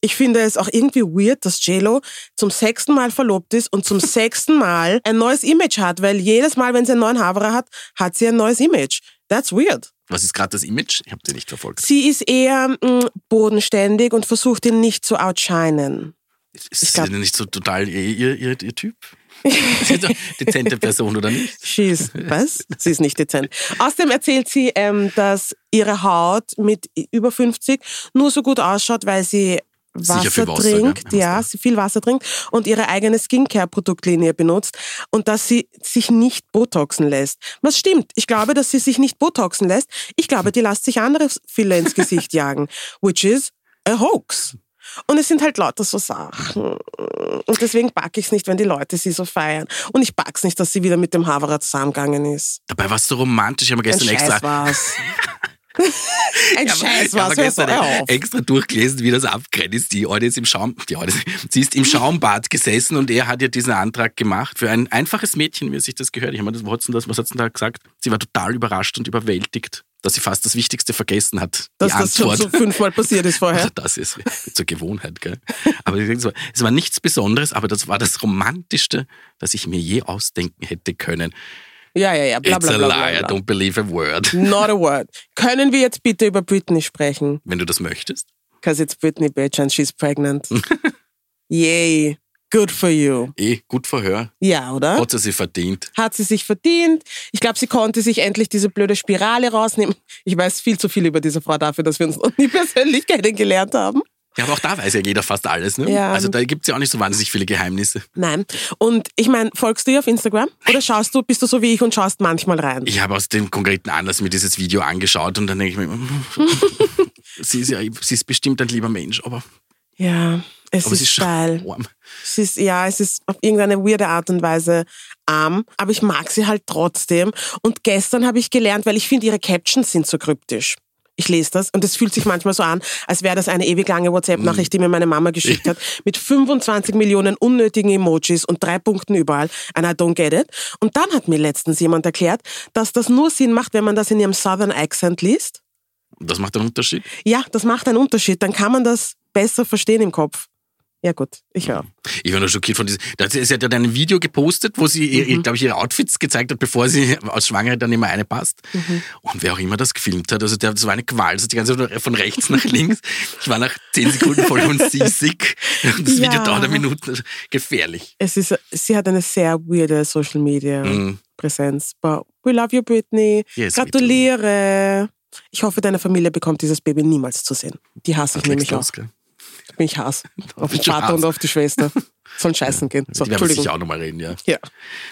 Ich finde es auch irgendwie weird, dass JLo zum sechsten Mal verlobt ist und zum [LAUGHS] sechsten Mal ein neues Image hat, weil jedes Mal, wenn sie einen neuen Haverer hat, hat sie ein neues Image. That's weird. Was ist gerade das Image? Ich habe sie nicht verfolgt. Sie ist eher mh, bodenständig und versucht ihn nicht zu outshinen. Ist sie glaub- denn nicht so total ihr, ihr, ihr, Typ? [LAUGHS] Sie dezente Person oder nicht? She's, was? Sie ist nicht dezent. Außerdem erzählt sie, ähm, dass ihre Haut mit über 50 nur so gut ausschaut, weil sie Wasser, Wasser, trinkt, ja, sie viel Wasser trinkt und ihre eigene Skincare-Produktlinie benutzt und dass sie sich nicht botoxen lässt. Was stimmt? Ich glaube, dass sie sich nicht botoxen lässt. Ich glaube, die lässt sich andere Filler ins Gesicht jagen, which is a hoax. Und es sind halt lauter so Sachen. Und deswegen pack ich's nicht, wenn die Leute sie so feiern. Und ich pack's nicht, dass sie wieder mit dem Haverer zusammengegangen ist. Dabei war es so romantisch. Ich habe mir Ein gestern extra, Scheiß war's. [LAUGHS] [LAUGHS] Ein habe- Scheiß. Hör gestern auf. extra durchgelesen, wie das abgrenzt. Die Audie ist im Schaum, die Audie, sie ist im Schaumbad gesessen und er hat ja diesen Antrag gemacht für ein einfaches Mädchen, wie sich das gehört. Ich habe mir das, was das, hat's denn da gesagt? Sie war total überrascht und überwältigt, dass sie fast das Wichtigste vergessen hat. Dass das schon Antwort. so fünfmal passiert ist vorher. [LAUGHS] Also das ist zur Gewohnheit, gell? Aber denke so, es war nichts Besonderes, aber das war das Romantischste, das ich mir je ausdenken hätte können. Ja, ja, ja, bla It's bla a bla. lie, I don't believe a word. Not a word. Können wir jetzt bitte über Britney sprechen? Wenn du das möchtest. Because it's Britney, bitch, and she's pregnant. [LAUGHS] Yay. Good for you. Eh, gut Verhör. Ja, oder? Hat sie sich verdient. Hat sie sich verdient. Ich glaube, sie konnte sich endlich diese blöde Spirale rausnehmen. Ich weiß viel zu viel über diese Frau dafür, dass wir uns noch nie persönlich [LAUGHS] kennengelernt haben. Ja, aber auch da weiß ja jeder fast alles, ne? Ja. Also da gibt's ja auch nicht so wahnsinnig viele Geheimnisse. Nein. Und ich meine, folgst du ihr auf Instagram? Oder schaust du, bist du so wie ich und schaust manchmal rein? Ich habe aus dem konkreten Anlass mir dieses Video angeschaut und dann denke ich mir, [LAUGHS] sie, ist ja, sie ist bestimmt ein lieber Mensch, aber, Ja, es aber ist, ist schon steil. arm. Es ist, ja, es ist auf irgendeine weirde Art und Weise arm, aber ich mag sie halt trotzdem. Und gestern habe ich gelernt, weil ich finde, ihre Captions sind so kryptisch. Ich lese das und es fühlt sich manchmal so an, als wäre das eine ewig lange WhatsApp-Nachricht, die mir meine Mama geschickt hat, mit 25 Millionen unnötigen Emojis und drei Punkten überall. And I don't get it. Und dann hat mir letztens jemand erklärt, dass das nur Sinn macht, wenn man das in ihrem Southern Accent liest. Das macht einen Unterschied. Ja, das macht einen Unterschied. Dann kann man das besser verstehen im Kopf. Ja gut, ich höre. Ich war nur schockiert von diesem. da- Sie hat ja dann ein Video gepostet, wo sie, Mhm. glaube ich, ihre Outfits gezeigt hat, bevor sie als Schwangere dann immer eine passt. Mhm. Und wer auch immer das gefilmt hat, also der, das war eine Qual, hat die ganze Zeit von rechts nach links. Ich war nach zehn Sekunden voll. Und das Ja. Video dauert eine Minute. Also Gefährlich. Es ist, sie hat eine sehr weirde Social Media Mhm. Präsenz. But we love you, Britney. Yes. Gratuliere. Ich hoffe, deine Familie bekommt dieses Baby niemals zu sehen. Die hasse ich nämlich auch. gell? Bin ich Hass. [LAUGHS] Auf den Vater Hass. und auf die Schwester. Sollen scheißen gehen. So, die werden sicher auch nochmal reden, ja. Ja.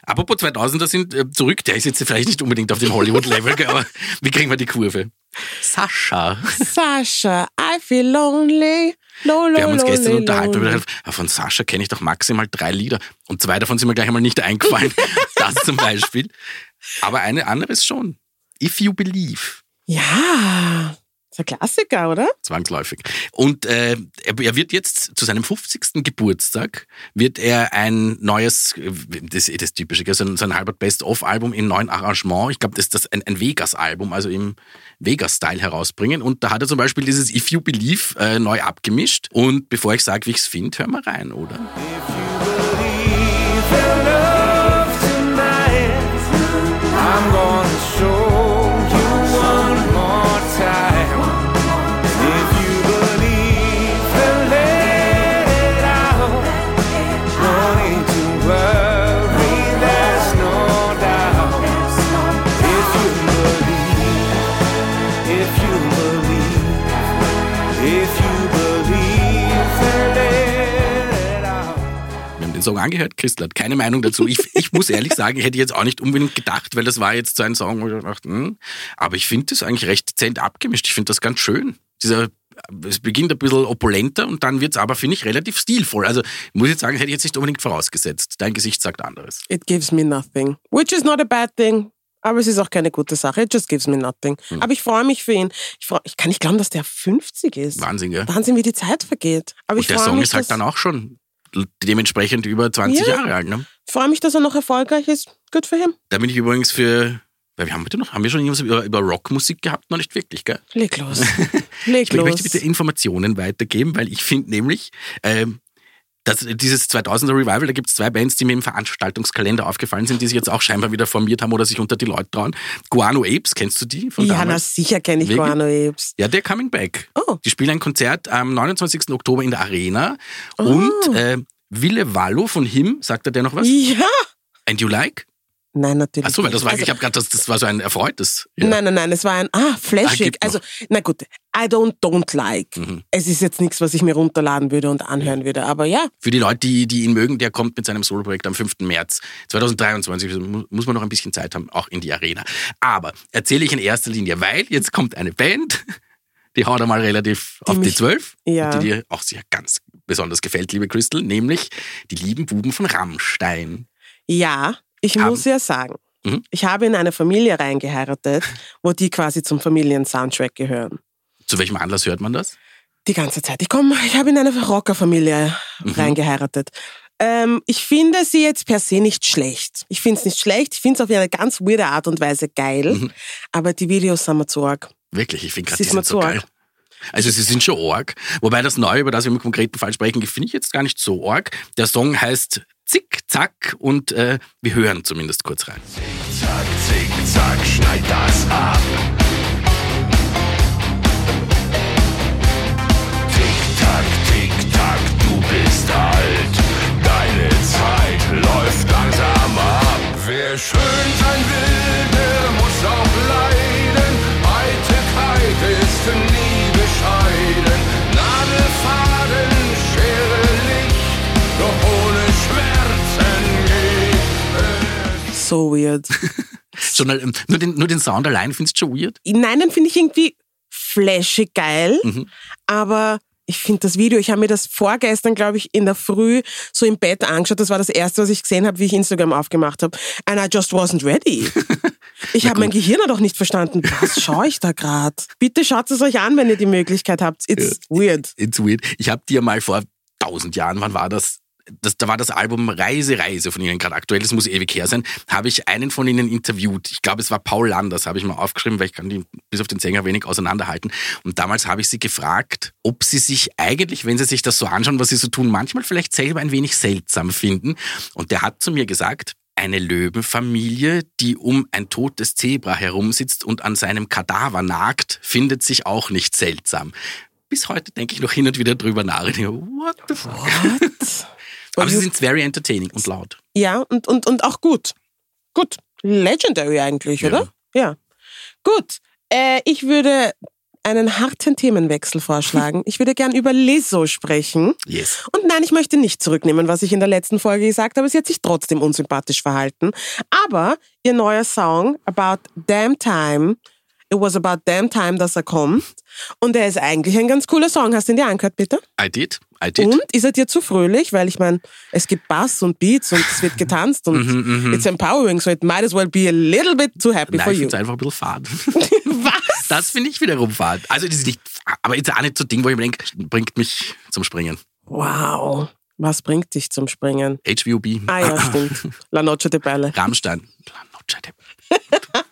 Apropos 2000er sind äh, zurück, der ist jetzt vielleicht nicht unbedingt auf dem Hollywood-Level, aber wie kriegen wir die Kurve? Sascha. Sascha, I feel lonely. Lo, lo, Wir haben uns lonely, gestern unterhalten lonely. gedacht, ah, von Sascha kenne ich doch maximal drei Lieder. Und zwei davon sind mir gleich einmal nicht eingefallen. [LAUGHS] das zum Beispiel. Aber eine andere ist schon. If You Believe. Ja, ein Klassiker, oder? Zwangsläufig. Und äh, er, er wird jetzt zu seinem 50. Geburtstag wird er ein neues, äh, das ist das Typische, so ein, so ein Albert Best-of-Album in neuen Arrangement. Ich glaube, das ist das ein, ein Vegas-Album, also im Vegas-Style herausbringen. Und da hat er zum Beispiel dieses If You Believe äh, neu abgemischt. Und bevor ich sage, wie ich es finde, hören wir rein, oder? I'm den Song angehört, Christel hat keine Meinung dazu. Ich, ich muss ehrlich sagen, ich hätte jetzt auch nicht unbedingt gedacht, weil das war jetzt so ein Song, wo ich dachte, hm, aber ich finde das eigentlich recht dezent abgemischt. Ich finde das ganz schön. Dieser, es beginnt ein bisschen opulenter und dann wird es aber, finde ich, relativ stilvoll. Also ich muss jetzt sagen, hätte ich jetzt nicht unbedingt vorausgesetzt. Dein Gesicht sagt anderes. It gives me nothing. Which is not a bad thing. Aber es ist auch keine gute Sache. It just gives me nothing. Hm. Aber ich freue mich für ihn. Ich, freu, ich kann nicht glauben, dass der 50 ist. Wahnsinn, gell? Wahnsinn, wie die Zeit vergeht. Aber ich Und der freue Song mich, ist halt dann auch schon dementsprechend über 20 Ja. Jahre alt. Ne? freue mich, dass er noch erfolgreich ist. Good for him. Da bin ich übrigens für, weil wir haben heute noch, haben wir schon irgendwas über, über Rockmusik gehabt? Noch nicht wirklich, gell? Leg los. [LAUGHS] Leg Ich los. möchte bitte Informationen weitergeben, weil ich finde nämlich, ähm, dass dieses 2000er Revival, da gibt es zwei Bands, die mir im Veranstaltungskalender aufgefallen sind, die sich jetzt auch scheinbar wieder formiert haben oder sich unter die Leute trauen. Guano Apes, kennst du die von ja, na sicher kenne ich Wirklich? Guano Apes. Ja, der Coming Back. Oh. Die spielen ein Konzert am 29. Oktober in der Arena und äh, Wille Wallo von Him, sagt er der noch was? Ja. And you like? Nein, natürlich. Achso, weil das war, nicht. ich habe gerade, das, das war so ein erfreutes. Ja. Nein, nein, nein, es war ein, ah, Ah, flashig. noch. also, na gut, I don't, don't like. Mhm. Es ist jetzt nichts, was ich mir runterladen würde und anhören würde, aber ja, Für die Leute, die, die ihn mögen, der kommt mit seinem Soloprojekt am 5. März 2023. Also mu- muss man noch ein bisschen Zeit haben, auch in die Arena. Aber erzähle ich in erster Linie, weil jetzt kommt eine Band, die haut einmal relativ auf die mich- 12, ja. die dir auch sehr ganz besonders gefällt, liebe Crystal, nämlich die lieben Buben von Rammstein. ja, ich Haben- muss ja sagen, Mhm. ich habe in eine Familie reingeheiratet, wo die quasi zum Familiensoundtrack gehören. Zu welchem Anlass hört man das? Die ganze Zeit. Ich komme, ich habe in eine Rockerfamilie Mhm. reingeheiratet. Ähm, ich finde sie jetzt per se nicht schlecht. Ich finde es nicht schlecht. Ich finde es auf eine ganz weirde Art und Weise geil. Mhm. Aber die Videos sind mir zu arg. Wirklich, ich finde gerade, Sie die sind so zu geil. Also sie sind schon arg. Wobei das Neue, über das wir im konkreten Fall sprechen, finde ich jetzt gar nicht so arg. Der Song heißt Zick, Zack und äh, wir hören zumindest kurz rein. Zack, zick, zack, schneid das ab. Tick, tack, tick, tack, du bist alt. Deine Zeit läuft langsam ab. Wer schön sein will, der muss auch leiden. So weird. [LAUGHS] Schon, ähm, nur, den, nur den Sound allein findest du schon weird? Nein, den finde ich irgendwie flashig geil, Mhm. aber Ich finde das Video, ich habe mir das vorgestern, glaube ich, in der Früh so im Bett angeschaut. Das war das erste, was ich gesehen habe, wie ich Instagram aufgemacht habe. And I just wasn't ready. [LAUGHS] Ich habe mein Gehirn noch nicht verstanden. Was schaue ich da gerade? Bitte schaut es euch an, wenn ihr die Möglichkeit habt. It's weird. It's weird. Ich habe dir mal vor tausend Jahren, wann war das? Das, da war das Album Reise, Reise von Ihnen gerade aktuell, das muss ewig her sein, habe ich einen von Ihnen interviewt. Ich glaube, es war Paul Landers, habe ich mal aufgeschrieben, weil ich kann die bis auf den Sänger wenig auseinanderhalten. Und damals habe ich sie gefragt, ob sie sich eigentlich, wenn sie sich das so anschauen, was sie so tun, manchmal vielleicht selber ein wenig seltsam finden. Und der hat zu mir gesagt, eine Löwenfamilie, die um ein totes Zebra herumsitzt und an seinem Kadaver nagt, findet sich auch nicht seltsam. Bis heute denke ich noch hin und wieder drüber nach. What the fuck? Aber sie sind very entertaining und laut. Ja, und, und, und auch gut. Gut. Legendary eigentlich, Ja. oder? Ja. Gut. Äh, ich würde einen harten Themenwechsel vorschlagen. Ich würde gern über Lizzo sprechen. Yes. Und nein, ich möchte nicht zurücknehmen, was ich in der letzten Folge gesagt habe. Sie hat sich trotzdem unsympathisch verhalten. Aber ihr neuer Song, About Damn Time, It was about damn time, dass er kommt. Und er ist eigentlich ein ganz cooler Song. Hast du ihn dir angehört, bitte? I did. I did. Und ist er dir zu fröhlich? Weil ich meine, es gibt Bass und Beats und es wird getanzt und it's empowering, so it might as well be a little bit too happy Nein, for ich you. finde es einfach ein bisschen fad. [LAUGHS] Was? Das finde ich wiederum fad. Also das ist nicht, aber jetzt auch nicht so Ding, wo ich mir denke, bringt mich zum Springen. Wow. Was bringt dich zum Springen? HVOB. Ah ja, stimmt. [LAUGHS] La Noche de Baile. Rammstein. La Noche de- [LAUGHS]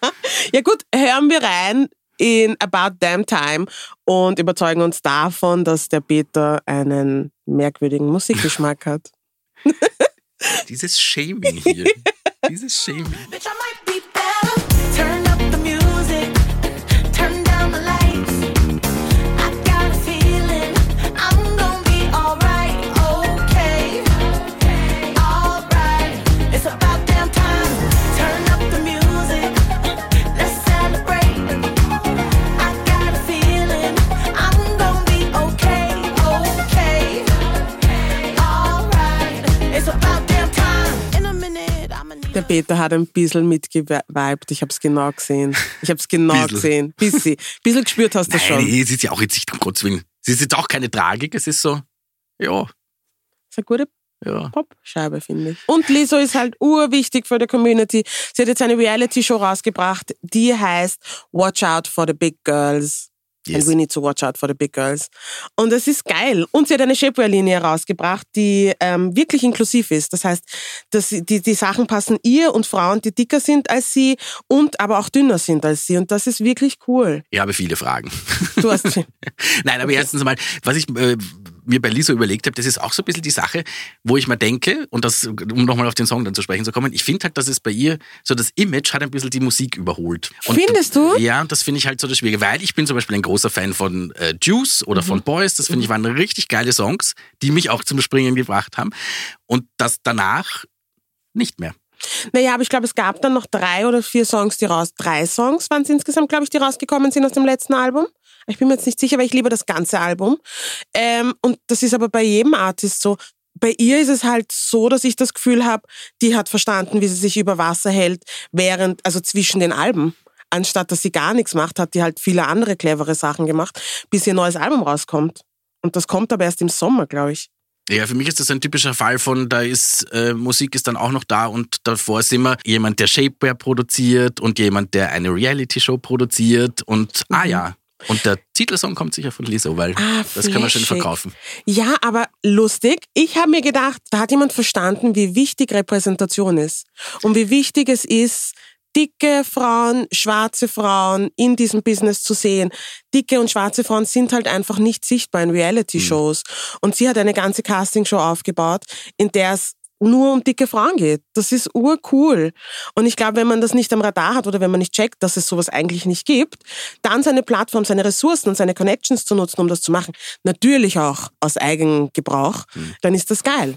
Ja gut, hören wir rein in About Damn Time und überzeugen uns davon, dass der Peter einen merkwürdigen Musikgeschmack hat. [LAUGHS] Dieses Shaming hier. Dieses Shaming. Der Peter hat ein bisschen mitgeweibt. Ich habe es genau gesehen. Ich habe es genau Bisschen. gesehen. Bisschen. bisschen gespürt hast du Nein, schon. nee, es ist ja auch jetzt nicht um Gottes Willen. Es ist jetzt auch keine Tragik, es ist so, ja, Das ist eine gute ja. Popscheibe, finde ich. Und Lizzo ist halt urwichtig für die Community. Sie hat jetzt eine Reality-Show rausgebracht, die heißt Watch Out for the Big Girls. Yes. And we need to watch out for the big girls. Und es ist geil. Und sie hat eine Shapewear-Linie rausgebracht, die ähm, wirklich inklusiv ist. Das heißt, dass sie- die, die Sachen passen ihr und Frauen, die dicker sind als sie und aber auch dünner sind als sie. Und das ist wirklich cool. Ich habe viele Fragen. Du hast [LAUGHS] Nein, aber erstens mal, was ich äh, mir bei Lisa überlegt habe, das ist auch so ein bisschen die Sache, wo ich mir denke, und das, um nochmal auf den Song dann zu sprechen zu kommen, ich finde halt, dass es bei ihr, so das Image hat ein bisschen die Musik überholt. Und, Findest du? Ja, das finde ich halt so das Schwierige, weil ich bin zum Beispiel ein großer Fan von äh, Juice oder Mhm. von Boys, das finde ich waren richtig geile Songs, die mich auch zum Springen gebracht haben. Und das danach nicht mehr. Naja, aber ich glaube, es gab dann noch drei oder vier Songs, die raus. Drei Songs waren es insgesamt, glaube ich, die rausgekommen sind aus dem letzten Album. Ich bin mir jetzt nicht sicher, weil ich liebe das ganze Album. Ähm, und das ist aber bei jedem Artist so. Bei ihr ist es halt so, dass ich das Gefühl habe, die hat verstanden, wie sie sich über Wasser hält, während, also zwischen den Alben. Anstatt dass sie gar nichts macht, hat die halt viele andere clevere Sachen gemacht, bis ihr neues Album rauskommt. Und das kommt aber erst im Sommer, glaube ich. Ja, für mich ist das ein typischer Fall von, da ist äh, Musik ist dann auch noch da und davor ist immer jemand, der Shapewear produziert und jemand, der eine Reality-Show produziert und ah ja. Und der Titelsong kommt sicher von Lizzo, weil Mhm. Ah, das kann man schön verkaufen. Ja, aber lustig. Ich habe mir gedacht, da hat jemand verstanden, wie wichtig Repräsentation ist und wie wichtig es ist, dicke Frauen, schwarze Frauen in diesem Business zu sehen. Dicke und schwarze Frauen sind halt einfach nicht sichtbar in Reality-Shows. Und sie hat eine ganze Castingshow aufgebaut, in der es nur um dicke Frauen geht. Das ist urcool. Und ich glaube, wenn man das nicht am Radar hat oder wenn man nicht checkt, dass es sowas eigentlich nicht gibt, dann seine Plattform, seine Ressourcen und seine Connections zu nutzen, um das zu machen, natürlich auch aus Eigengebrauch, dann ist das geil.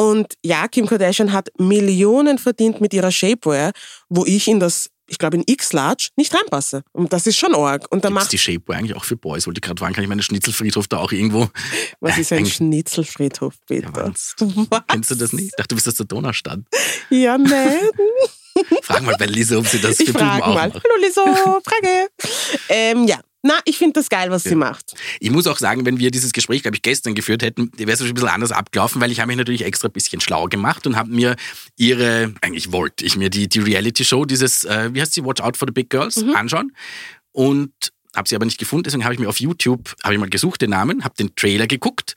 Und ja, Kim Kardashian hat Millionen verdient mit ihrer Shapewear, wo ich in das, ich glaube in X-Large, nicht reinpasse. Und das ist schon arg. Und da Gibt's macht, die Shapewear eigentlich auch für Boys? Wollte ich gerade fragen, kann ich meinen Schnitzelfriedhof da auch irgendwo... was ist ein Schnitzelfriedhof, Ja, bitte? [LAUGHS] Was? Kennst du das nicht? Ich dachte, du bist aus der Donaustadt. Ja, nein. [LAUGHS] Frag mal bei Lisa, ob sie das Ich für Buben auch mal. macht. Hallo Liso, Frage. [LAUGHS] ähm, ja, Na, ich finde das geil, was sie macht. Ich muss auch sagen, wenn wir dieses Gespräch, glaube ich, gestern geführt hätten, wäre es ein bisschen anders abgelaufen, weil ich habe mich natürlich extra ein bisschen schlau gemacht und habe mir ihre, eigentlich wollte ich mir die, die Reality-Show, dieses, äh, wie heißt sie, Watch Out for the Big Girls, anschauen. Und habe sie aber nicht gefunden, deswegen habe ich mir auf YouTube, habe ich mal gesucht den Namen, habe den Trailer geguckt.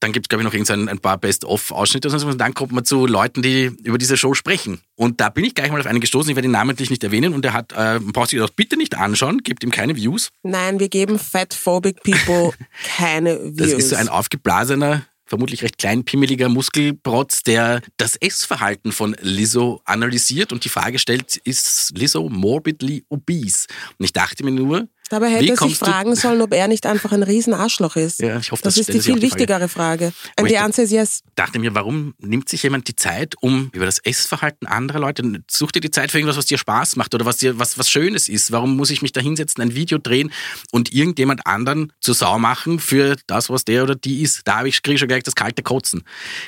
Dann gibt es, glaube ich, noch irgendein ein paar Best-of-Ausschnitte und, dann kommt man zu Leuten, die über diese Show sprechen. Und da bin ich gleich mal auf einen gestoßen, ich werde ihn namentlich nicht erwähnen und er hat, äh, braucht sich das bitte nicht anschauen, gibt ihm keine Views. Nein, wir geben fatphobic people [LAUGHS] keine Views. Das ist so ein aufgeblasener, vermutlich recht kleinpimmeliger Muskelprotz, der das Essverhalten von Lizzo analysiert und die Frage stellt, ist Lizzo morbidly obese? Und ich dachte mir nur, Dabei hätte er sich fragen sollen, ob er nicht einfach ein Riesenarschloch ist. Ja, ich hoffe, das das ist die viel die wichtigere Frage. And Aber the ich- answer is yes. dachte mir, warum nimmt sich jemand die Zeit, um über das Essverhalten anderer Leute, such dir die Zeit für irgendwas, was dir Spaß macht oder was dir was, was Schönes ist. Warum muss ich mich da hinsetzen, ein Video drehen und irgendjemand anderen zur Sau machen für das, was der oder die ist? Da habe ich, kriege ich schon gleich das kalte Kotzen.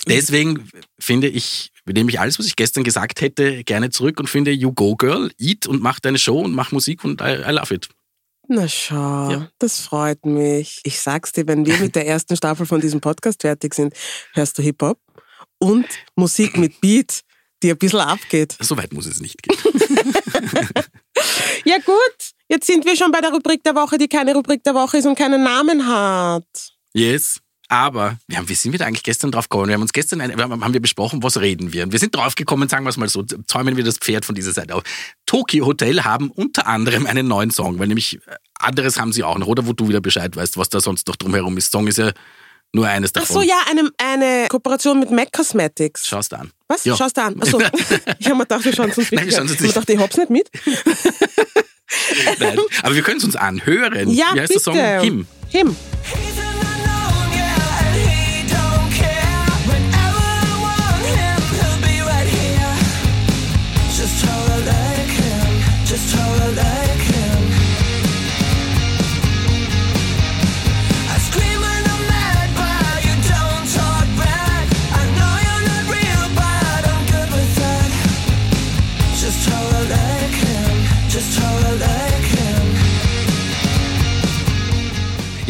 Deswegen finde ich, nehme ich alles, was ich gestern gesagt hätte, gerne zurück und finde, you go girl, eat und mach deine Show und mach Musik und I, I love it. Na schau, Ja. das freut mich. Ich sag's dir, wenn wir mit der ersten Staffel von diesem Podcast fertig sind, hörst du Hip-Hop und Musik mit Beat, die ein bisschen abgeht. So weit muss es nicht gehen. [LAUGHS] [LAUGHS] Ja gut, jetzt sind wir schon bei der Rubrik der Woche, die keine Rubrik der Woche ist und keinen Namen hat. Yes. Aber wir haben, wie sind wir da eigentlich gestern drauf gekommen? Wir haben uns gestern, ein, haben, wir besprochen, was reden wir. Und wir sind drauf gekommen, sagen wir es mal so, zäumen wir das Pferd von dieser Seite auf. Tokyo Hotel haben unter anderem einen neuen Song, weil nämlich äh, anderes haben sie auch noch, oder wo du wieder Bescheid weißt, was da sonst noch drumherum ist. Song ist ja nur eines Ach davon. so, ja, eine, eine Kooperation mit MAC Cosmetics. Schaust du an. Was? Ja. Schaust du an? Achso, [LAUGHS] ich habe mir gedacht, wir schauen es uns Nein, wir schauen uns Ich nicht. dachte, ich hab's nicht mit. [LAUGHS] [LAUGHS] Nein. Aber wir können es uns anhören. Ja, wie heißt bitte. der Song? Him. Him.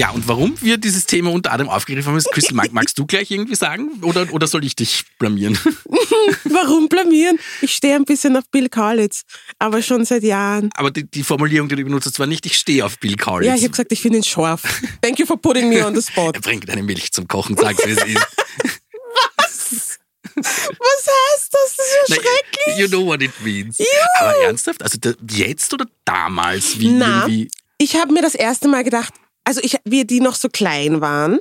Ja, und warum wir dieses Thema unter anderem aufgegriffen haben, ist, Crystal, mag, magst du gleich irgendwie sagen? Oder, oder soll ich dich blamieren? [LAUGHS] Warum blamieren? Ich stehe ein bisschen auf Bill Kaulitz, aber schon seit Jahren. Aber die, die Formulierung, die du benutzt hast, war nicht, ich stehe auf Bill Kaulitz. Ja, ich habe gesagt, ich finde ihn scharf. Thank you for putting me on the spot. [LAUGHS] Er bringt deine Milch zum Kochen, sag's wie es ist. Was heißt das? Das ist ja Nein, schrecklich. You know what it means. Aber ernsthaft? Also jetzt oder damals? Wie, Na, wie, ich habe mir das erste Mal gedacht, also ich, wie die noch so klein waren,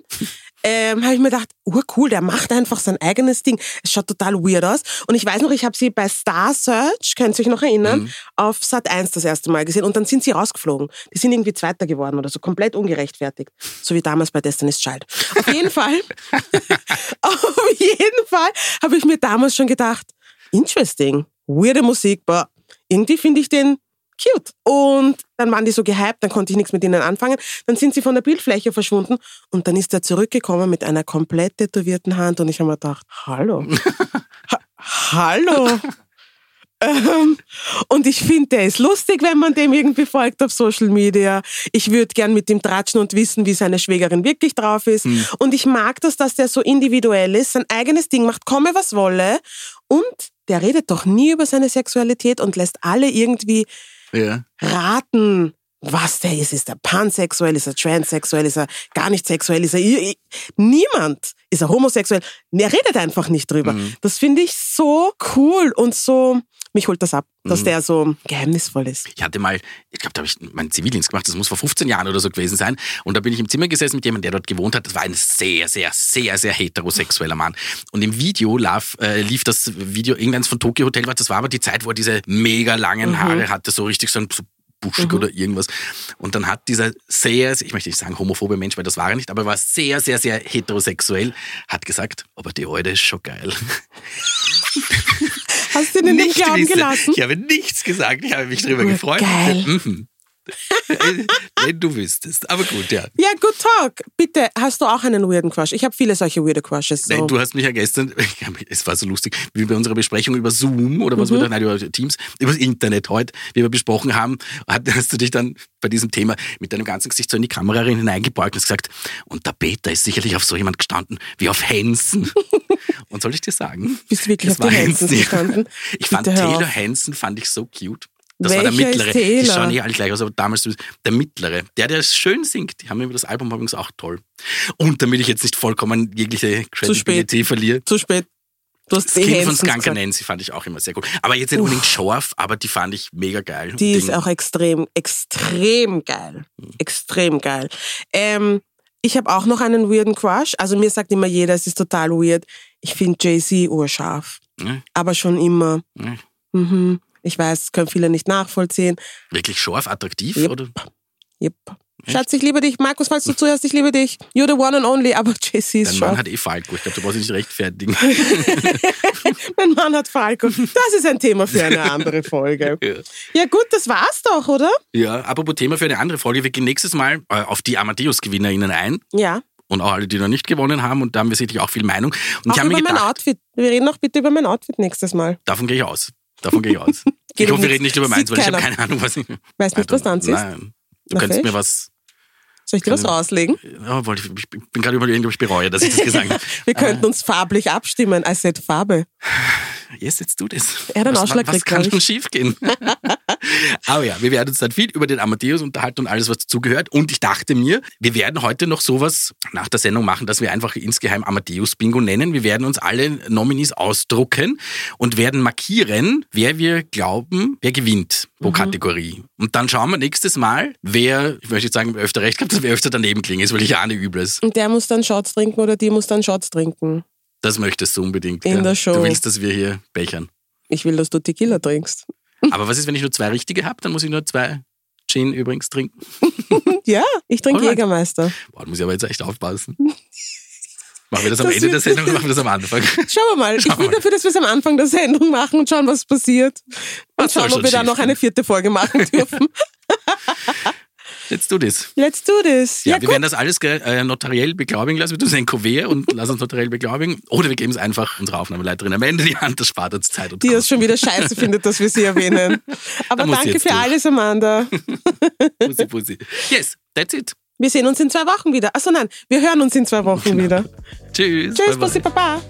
ähm, habe ich mir gedacht, urcool, der macht einfach sein eigenes Ding. Es schaut total weird aus. Und ich weiß noch, ich habe sie bei Star Search, könnt ihr euch noch erinnern, Mhm. auf Sat 1 das erste Mal gesehen. Und dann sind sie rausgeflogen. Die sind irgendwie Zweiter geworden oder so, komplett ungerechtfertigt. So wie damals bei Destiny's Child. Auf jeden Fall, [LAUGHS] auf jeden Fall habe ich mir damals schon gedacht, interesting, weirde Musik, aber irgendwie finde ich den cute. Und dann waren die so gehypt, dann konnte ich nichts mit ihnen anfangen. Dann sind sie von der Bildfläche verschwunden und dann ist er zurückgekommen mit einer komplett tätowierten Hand und ich habe mir gedacht, hallo. [LAUGHS] ha hallo. [LAUGHS] Ähm, und ich finde, der ist lustig, wenn man dem irgendwie folgt auf Social Media. Ich würde gern mit ihm tratschen und wissen, wie seine Schwägerin wirklich drauf ist. Und ich mag das, dass der so individuell ist, sein eigenes Ding macht, komme was wolle. Und der redet doch nie über seine Sexualität und lässt alle irgendwie ja. raten, was der ist. Ist er pansexuell? Ist er transsexuell? Ist er gar nicht sexuell? Ist er niemand? Ist er homosexuell? Er redet einfach nicht drüber. Das finde ich so cool und so, mich holt das ab, dass der so geheimnisvoll ist. Ich hatte mal, ich glaube, da habe ich meinen Zivildienst gemacht, das muss vor 15 Jahren oder so gewesen sein. Und da bin ich im Zimmer gesessen mit jemandem, der dort gewohnt hat. Das war ein sehr, sehr, sehr, sehr heterosexueller Mann. Und im Video lief, äh, lief das Video, irgendeins von Tokyo Hotel war, das war aber die Zeit, wo er diese mega langen Haare hatte, so richtig so ein so buschig oder irgendwas. Und dann hat dieser sehr, ich möchte nicht sagen homophobe Mensch, weil das war er nicht, aber er war sehr, sehr, sehr heterosexuell, hat gesagt, aber die Alte ist schon geil. [LAUGHS] Hast du den Nicht Glauben gelassen? Ich habe nichts gesagt, ich habe mich darüber Oh, gefreut. geil. Mhm. Wenn du wüsstest. Aber gut, ja. Ja, good talk. Bitte, hast du auch einen weirden Crush? Ich habe viele solche weirde Crushes. So. Nein, du hast mich ja gestern, [LAUGHS] es war so lustig, wie bei unserer Besprechung über Zoom oder was wir da, nein, über Teams, über das Internet heute, wie wir besprochen haben, [LAUGHS] hast du dich dann bei diesem Thema mit deinem ganzen Gesicht so in die Kamera hineingebeugt und gesagt, und der Peter ist sicherlich auf so jemand gestanden wie auf Hansen. [LAUGHS] und soll ich dir sagen? Bist du wirklich auf war Hansen. gestanden? Ich fand Bitte hör Taylor. Hansen fand ich so cute. Das war der Welcher mittlere. Die schauen eh alle gleich aus, aber damals. Der mittlere. Der, der schön singt. Die haben über das Album übrigens auch toll. Und damit ich jetzt nicht vollkommen jegliche Credibility verliere. Zu spät. Du hast Das Kind von Hansons Skanka gesagt. Nancy fand ich auch immer sehr gut. Aber jetzt nicht unbedingt scharf, aber die fand ich mega geil. Die ist auch extrem, extrem geil. Extrem geil. Ähm, ich habe auch noch einen weirden Crush. Also mir sagt immer jeder, es ist total weird. Ich finde Jay-Z urscharf. Ne? Aber schon immer. Ne? Mhm. Ich weiß, das können viele nicht nachvollziehen. Wirklich scharf, attraktiv? Yep. Oder? Yep. Schatz, ich liebe dich. Markus, falls du zuhörst, ich liebe dich. You're the one and only. Aber [LAUGHS] Jay-Z ist Dein Mann scharf. hat eh Falco. Ich glaube, du brauchst dich nicht rechtfertigen. [LAUGHS] mein Mann hat Falco. Das ist ein Thema für eine andere Folge. [LAUGHS] Ja. Ja gut, das war's doch, oder? ja, apropos Thema für eine andere Folge. Wir gehen nächstes Mal äh, auf die Amadeus-GewinnerInnen ein. Ja. Und auch alle, die noch nicht gewonnen haben. Und da haben wir sicherlich auch viel Meinung. Und Auch ich über mir mein gedacht, Outfit. Wir reden auch bitte über mein Outfit nächstes Mal. davon gehe ich aus. Davon gehe ich aus. [LAUGHS] Ich hoffe, wir reden nicht über meins, weil ich habe keine Ahnung, was ich. Weißt nicht, was deins ist? Nein. Du Na, könntest fisch. mir was. Soll ich dir was Keine- rauslegen? Ja, wollte ich, ich bin gerade überlegen, ob ich bereue, dass ich das gesagt habe. [LAUGHS] Wir könnten uns farblich abstimmen. I said Farbe. [SIGHS] Yes, jetzt du das. Er hat einen was, Ausschlag was gekriegt, kann schon schief gehen? [LAUGHS] Aber ja, wir werden uns dann viel über den Amadeus unterhalten und alles, was dazugehört. Und ich dachte mir, wir werden heute noch sowas nach der Sendung machen, dass wir einfach insgeheim Amadeus-Bingo nennen. Wir werden uns alle Nominees ausdrucken und werden markieren, wer wir glauben, wer gewinnt pro Kategorie. Und dann schauen wir nächstes Mal, wer, ich möchte nicht sagen, öfter recht gehabt wer öfter daneben klingt. ist, weil ich ahne Übles. Und der muss dann Shots trinken oder die muss dann Shots trinken. Das möchtest du unbedingt. In gell? der Show. Du willst, dass wir hier bechern. Ich will, dass du Tequila trinkst. [LAUGHS] Aber was ist, wenn ich nur zwei richtige habe? Dann muss ich nur zwei Gin übrigens trinken. [LAUGHS] Ja, ich trinke Alright. Jägermeister. Boah, da muss ich aber jetzt echt aufpassen. [LAUGHS] Machen wir das am Das Ende der Sendung oder machen wir das am Anfang? Schauen wir mal. Schauen ich bin dafür, dass wir es am Anfang der Sendung machen und schauen, was passiert. Und soll schauen, ob wir schief noch eine vierte Folge machen dürfen. Jetzt tu das. Let's do this. Ja, Ja, wir gut. werden das alles äh, notariell beglaubigen lassen. Wir tun es in ein Kuvert und [LAUGHS] lassen uns notariell beglaubigen. Oder wir geben es einfach unserer Aufnahmeleiterin am Ende die Hand. Das spart uns Zeit und Die Kosten. schon wieder scheiße findet, dass wir sie erwähnen. [LAUGHS] Aber Da danke für durch. alles, Amanda. [LAUGHS] Pussy, pussy. Yes, that's it. Wir sehen uns in zwei Wochen wieder. Achso, nein, wir hören uns in zwei Wochen wieder. Tschüss. Tschüss, Bye, bye. Bussi, Papa.